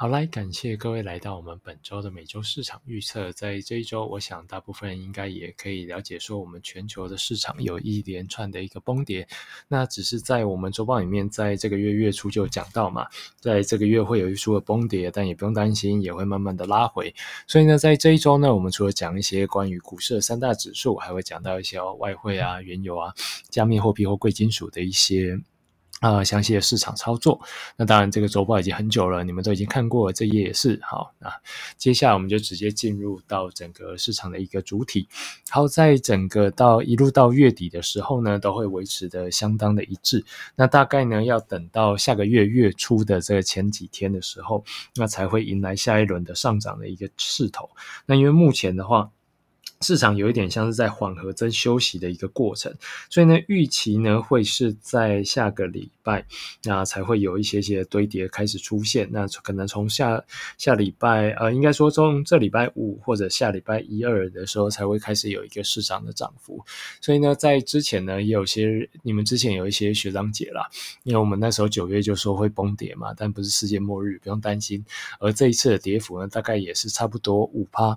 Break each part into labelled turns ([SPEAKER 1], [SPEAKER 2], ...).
[SPEAKER 1] 好，来感谢各位来到我们本周的每周市场预测。在这一周，我想大部分人应该也可以了解，说我们全球的市场有一连串的一个崩跌。那只是在我们周报里面，在这个月月初就讲到嘛，在这个月会有一出的崩跌，但也不用担心，也会慢慢的拉回。所以呢，在这一周呢，我们除了讲一些关于股市的三大指数，还会讲到一些外汇啊、原油啊、加密货币或贵金属的一些。啊，详细的市场操作。那当然，这个周报已经很久了，你们都已经看过，这页也是好。那接下来我们就直接进入到整个市场的一个主体。好，在整个到一路到月底的时候呢，都会维持的相当的一致。那大概呢，要等到下个月月初的这个前几天的时候，那才会迎来下一轮的上涨的一个势头。那因为目前的话，市场有一点像是在缓和跟休息的一个过程，所以呢，预期呢会是在下个礼拜，那才会有一些些堆叠开始出现。那可能从下下礼拜，呃，应该说从这礼拜五或者下礼拜一二的时候，才会开始有一个市场的涨幅。所以呢，在之前呢，也有些你们之前有一些学长姐啦，因为我们那时候九月就说会崩跌嘛，但不是世界末日，不用担心。而这一次的跌幅呢，大概也是差不多五趴。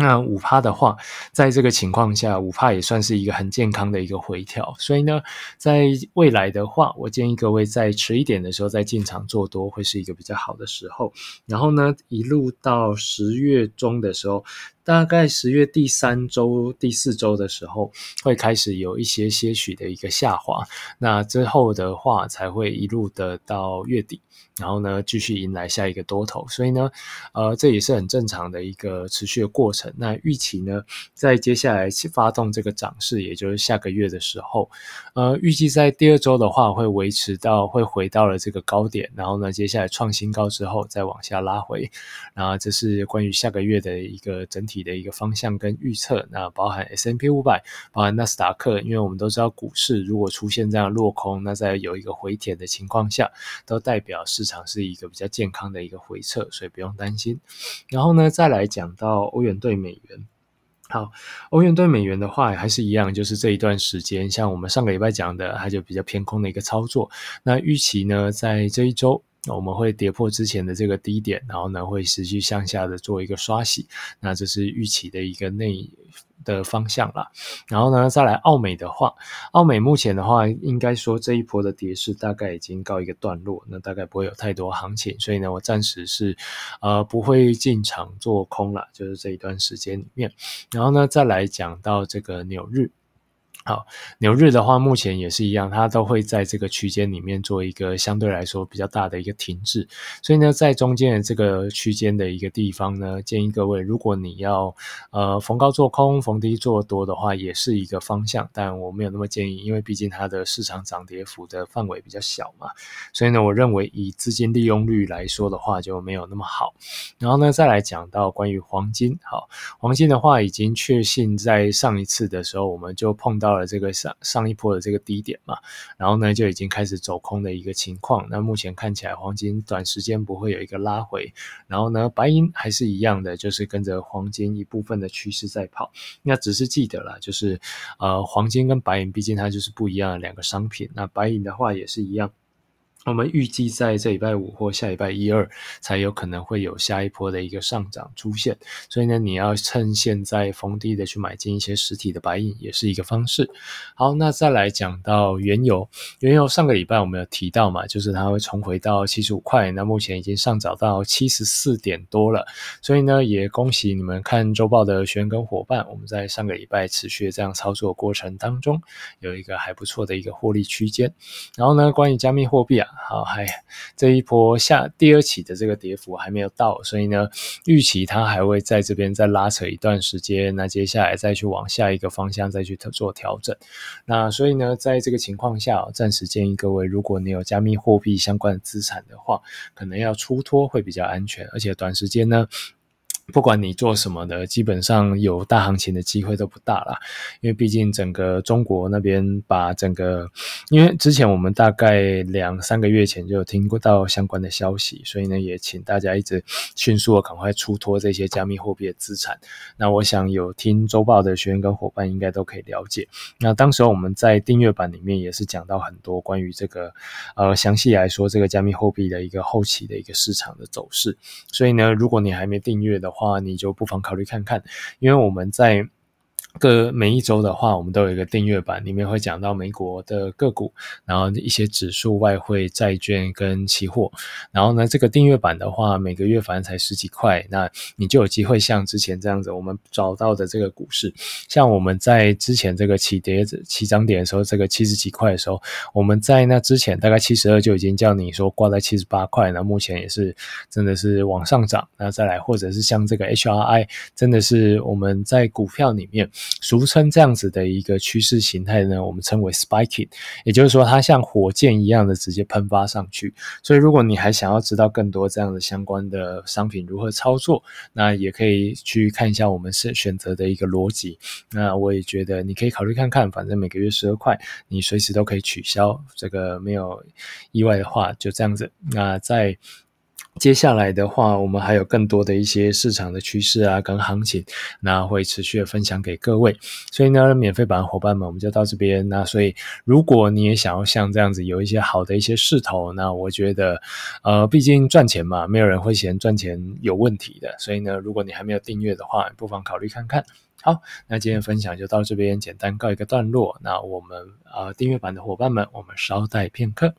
[SPEAKER 1] 那五趴的话，在这个情况下，五趴也算是一个很健康的一个回调。所以呢，在未来的话，我建议各位在迟一点的时候再进场做多，会是一个比较好的时候。然后呢，一路到十月中的时候。大概十月第三周、第四周的时候，会开始有一些些许的一个下滑。那之后的话，才会一路的到月底，然后呢，继续迎来下一个多头。所以呢，呃，这也是很正常的一个持续的过程。那预期呢，在接下来发动这个涨势，也就是下个月的时候，呃，预计在第二周的话，会维持到会回到了这个高点，然后呢，接下来创新高之后再往下拉回。然后这是关于下个月的一个整体。的一个方向跟预测，那包含 S M P 五百，包含纳斯达克，因为我们都知道股市如果出现这样落空，那在有一个回填的情况下，都代表市场是一个比较健康的一个回撤，所以不用担心。然后呢，再来讲到欧元对美元，好，欧元对美元的话还是一样，就是这一段时间，像我们上个礼拜讲的，它就比较偏空的一个操作。那预期呢，在这一周。我们会跌破之前的这个低点，然后呢会持续向下的做一个刷洗，那这是预期的一个内的方向啦。然后呢再来澳美的话，澳美目前的话应该说这一波的跌势大概已经告一个段落，那大概不会有太多行情，所以呢我暂时是呃不会进场做空了，就是这一段时间里面。然后呢再来讲到这个纽日。好，牛日的话，目前也是一样，它都会在这个区间里面做一个相对来说比较大的一个停滞。所以呢，在中间的这个区间的一个地方呢，建议各位，如果你要呃逢高做空，逢低做多的话，也是一个方向。但我没有那么建议，因为毕竟它的市场涨跌幅的范围比较小嘛。所以呢，我认为以资金利用率来说的话，就没有那么好。然后呢，再来讲到关于黄金，好，黄金的话已经确信在上一次的时候，我们就碰到。到了这个上上一波的这个低点嘛，然后呢就已经开始走空的一个情况。那目前看起来黄金短时间不会有一个拉回，然后呢白银还是一样的，就是跟着黄金一部分的趋势在跑。那只是记得了，就是呃黄金跟白银毕竟它就是不一样的两个商品。那白银的话也是一样。我们预计在这礼拜五或下礼拜一二才有可能会有下一波的一个上涨出现，所以呢，你要趁现在逢低的去买进一些实体的白银，也是一个方式。好，那再来讲到原油，原油上个礼拜我们有提到嘛，就是它会重回到七十五块，那目前已经上涨到七十四点多了，所以呢，也恭喜你们看周报的学员跟伙伴，我们在上个礼拜持续这样操作过程当中，有一个还不错的一个获利区间。然后呢，关于加密货币啊。好，还这一波下第二起的这个跌幅还没有到，所以呢，预期它还会在这边再拉扯一段时间，那接下来再去往下一个方向再去做调整。那所以呢，在这个情况下，暂时建议各位，如果你有加密货币相关的资产的话，可能要出脱会比较安全，而且短时间呢。不管你做什么的，基本上有大行情的机会都不大啦。因为毕竟整个中国那边把整个，因为之前我们大概两三个月前就有听过到相关的消息，所以呢，也请大家一直迅速的赶快出脱这些加密货币的资产。那我想有听周报的学员跟伙伴应该都可以了解。那当时候我们在订阅版里面也是讲到很多关于这个，呃，详细来说这个加密货币的一个后期的一个市场的走势。所以呢，如果你还没订阅的话，话你就不妨考虑看看，因为我们在。各每一周的话，我们都有一个订阅版，里面会讲到美国的个股，然后一些指数、外汇、债券跟期货。然后呢，这个订阅版的话，每个月反正才十几块，那你就有机会像之前这样子，我们找到的这个股市，像我们在之前这个起跌起涨点的时候，这个七十几块的时候，我们在那之前大概七十二就已经叫你说挂在七十八块，那目前也是真的是往上涨。那再来，或者是像这个 HRI，真的是我们在股票里面。俗称这样子的一个趋势形态呢，我们称为 spiking，也就是说它像火箭一样的直接喷发上去。所以如果你还想要知道更多这样的相关的商品如何操作，那也可以去看一下我们是选择的一个逻辑。那我也觉得你可以考虑看看，反正每个月十二块，你随时都可以取消。这个没有意外的话，就这样子。那在接下来的话，我们还有更多的一些市场的趋势啊，跟行情，那会持续的分享给各位。所以呢，免费版伙伴们，我们就到这边。那所以，如果你也想要像这样子有一些好的一些势头，那我觉得，呃，毕竟赚钱嘛，没有人会嫌赚钱有问题的。所以呢，如果你还没有订阅的话，不妨考虑看看。好，那今天分享就到这边，简单告一个段落。那我们呃订阅版的伙伴们，我们稍待片刻。